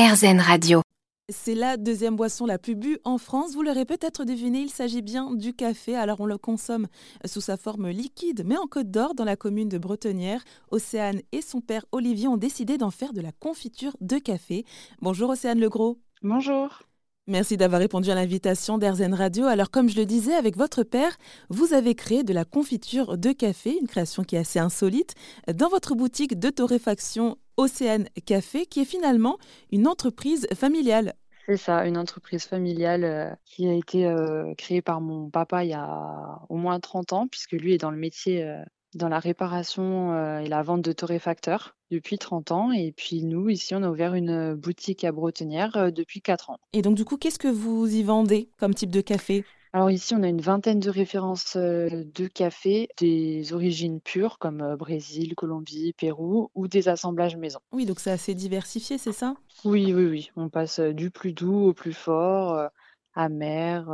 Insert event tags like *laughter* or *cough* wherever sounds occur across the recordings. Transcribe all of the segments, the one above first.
RZN Radio. C'est la deuxième boisson la plus bue en France. Vous l'aurez peut-être deviné, il s'agit bien du café. Alors on le consomme sous sa forme liquide, mais en Côte d'Or, dans la commune de Bretonnière, Océane et son père Olivier ont décidé d'en faire de la confiture de café. Bonjour Océane Legros. Bonjour. Merci d'avoir répondu à l'invitation d'Airzen Radio. Alors, comme je le disais, avec votre père, vous avez créé de la confiture de café, une création qui est assez insolite, dans votre boutique de torréfaction Océane Café, qui est finalement une entreprise familiale. C'est ça, une entreprise familiale euh, qui a été euh, créée par mon papa il y a au moins 30 ans, puisque lui est dans le métier euh, dans la réparation et la vente de torréfacteurs depuis 30 ans. Et puis nous, ici, on a ouvert une boutique à Bretonnière depuis 4 ans. Et donc, du coup, qu'est-ce que vous y vendez comme type de café? Alors ici, on a une vingtaine de références de café, des origines pures comme Brésil, Colombie, Pérou ou des assemblages maison. Oui, donc c'est assez diversifié, c'est ça? Oui, oui, oui. On passe du plus doux au plus fort, amer,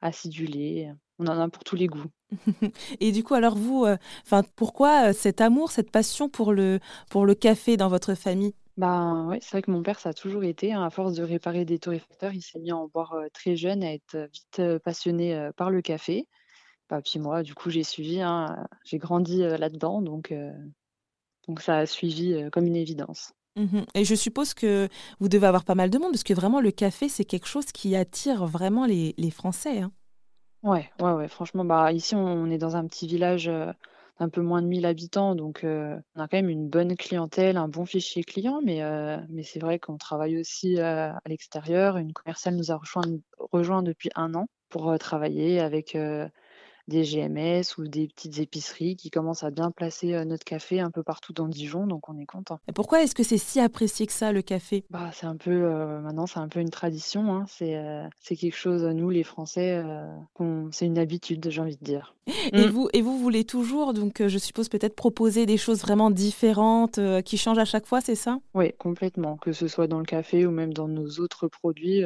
acidulé. On en a pour tous les goûts. *laughs* Et du coup, alors vous, enfin, pourquoi cet amour, cette passion pour le, pour le café dans votre famille? Ben ouais, c'est vrai que mon père, ça a toujours été, hein, à force de réparer des torréfacteurs, il s'est mis à en boire très jeune, à être vite passionné par le café. Bah, puis moi, du coup, j'ai suivi, hein, j'ai grandi là-dedans, donc, donc ça a suivi comme une évidence. Mmh Et je suppose que vous devez avoir pas mal de monde, parce que vraiment, le café, c'est quelque chose qui attire vraiment les, les Français. Hein. Ouais, ouais, ouais, franchement, bah, ici, on est dans un petit village un peu moins de 1000 habitants, donc on a quand même une bonne clientèle, un bon fichier client, mais, mais c'est vrai qu'on travaille aussi à l'extérieur. Une commerciale nous a rejoint depuis un an pour travailler avec des GMS ou des petites épiceries qui commencent à bien placer notre café un peu partout dans Dijon, donc on est content. Et pourquoi est-ce que c'est si apprécié que ça, le café? Bah, C'est un peu, maintenant, c'est un peu une tradition. Hein. C'est, c'est quelque chose, nous, les Français, c'est une habitude, j'ai envie de dire. Et, mm. vous, et vous voulez toujours, donc je suppose peut-être proposer des choses vraiment différentes, qui changent à chaque fois, c'est ça? Oui, complètement. Que ce soit dans le café ou même dans nos autres produits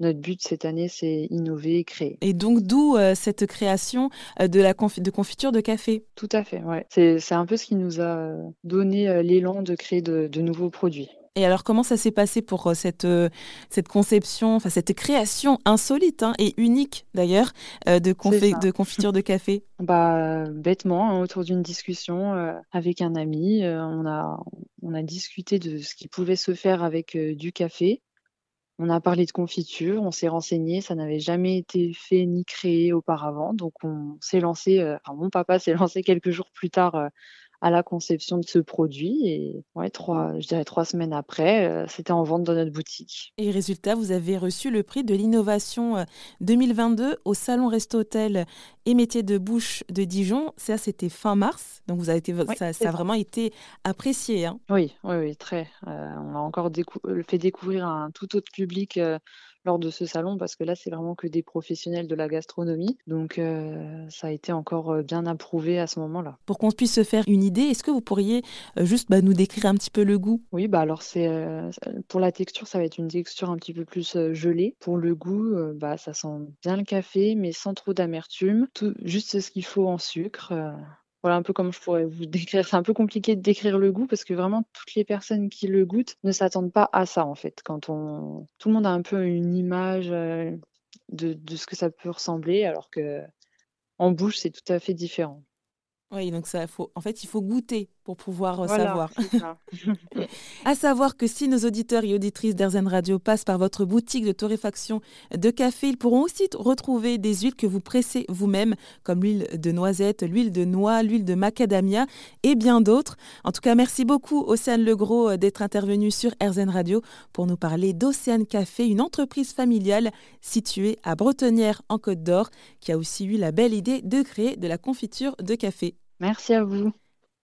notre but cette année, c'est innover, créer. Et donc, d'où euh, cette création euh, de la de confiture de café Tout à fait, ouais. C'est un peu ce qui nous a donné euh, l'élan de créer de, nouveaux produits. Et alors, comment ça s'est passé pour cette, cette conception, enfin cette création insolite hein, et unique d'ailleurs de, de confiture de café? Bah bêtement, hein, autour d'une discussion avec un ami, on a on a discuté de ce qui pouvait se faire avec du café. On a parlé de confiture, on s'est renseigné, ça n'avait jamais été fait ni créé auparavant. Donc on s'est lancé, euh, enfin mon papa s'est *laughs* lancé quelques jours plus tard euh, à la conception de ce produit. Et ouais, trois, je dirais trois semaines après, euh, c'était en vente dans notre boutique. Et résultat, vous avez reçu le prix de l'innovation 2022 euh, au Salon Resto Hôtel et Métiers de Bouche de Dijon. Ça, c'était fin mars. Donc, vous avez été, ça, a vraiment été apprécié. Hein. Oui, oui, oui, très. Euh, on a encore fait découvrir à un tout autre public lors de ce salon parce que là, c'est vraiment que des professionnels de la gastronomie. Donc, euh, ça a été encore euh, bien approuvé à ce moment-là. Pour qu'on puisse se faire une idée, est-ce que vous pourriez euh, juste bah, nous décrire un petit peu le goût? Oui, bah alors c'est pour la texture, ça va être une texture un petit peu plus gelée. Pour le goût, bah ça sent bien le café, mais sans trop d'amertume. Tout juste ce qu'il faut en sucre. Voilà un peu comme je pourrais vous décrire. C'est un peu compliqué de décrire le goût parce que vraiment toutes les personnes qui le goûtent ne s'attendent pas à ça en fait. Quand on, tout le monde a un peu une image euh, de, de ce que ça peut ressembler, alors que en bouche c'est tout à fait différent. Oui, donc ça, faut, en fait, il faut goûter pour pouvoir euh, savoir. *laughs* *laughs* à savoir que si nos auditeurs et auditrices d'Airzen Radio passent par votre boutique de torréfaction de café, ils pourront aussi retrouver des huiles que vous pressez vous-même, comme l'huile de noisette, l'huile de noix, l'huile de macadamia et bien d'autres. En tout cas, merci beaucoup Océane Legros euh, d'être intervenue sur Airzen Radio pour nous parler d'Océane Café, une entreprise familiale située à Bretonnière en Côte d'Or, qui a aussi eu la belle idée de créer de la confiture de café. Merci à vous.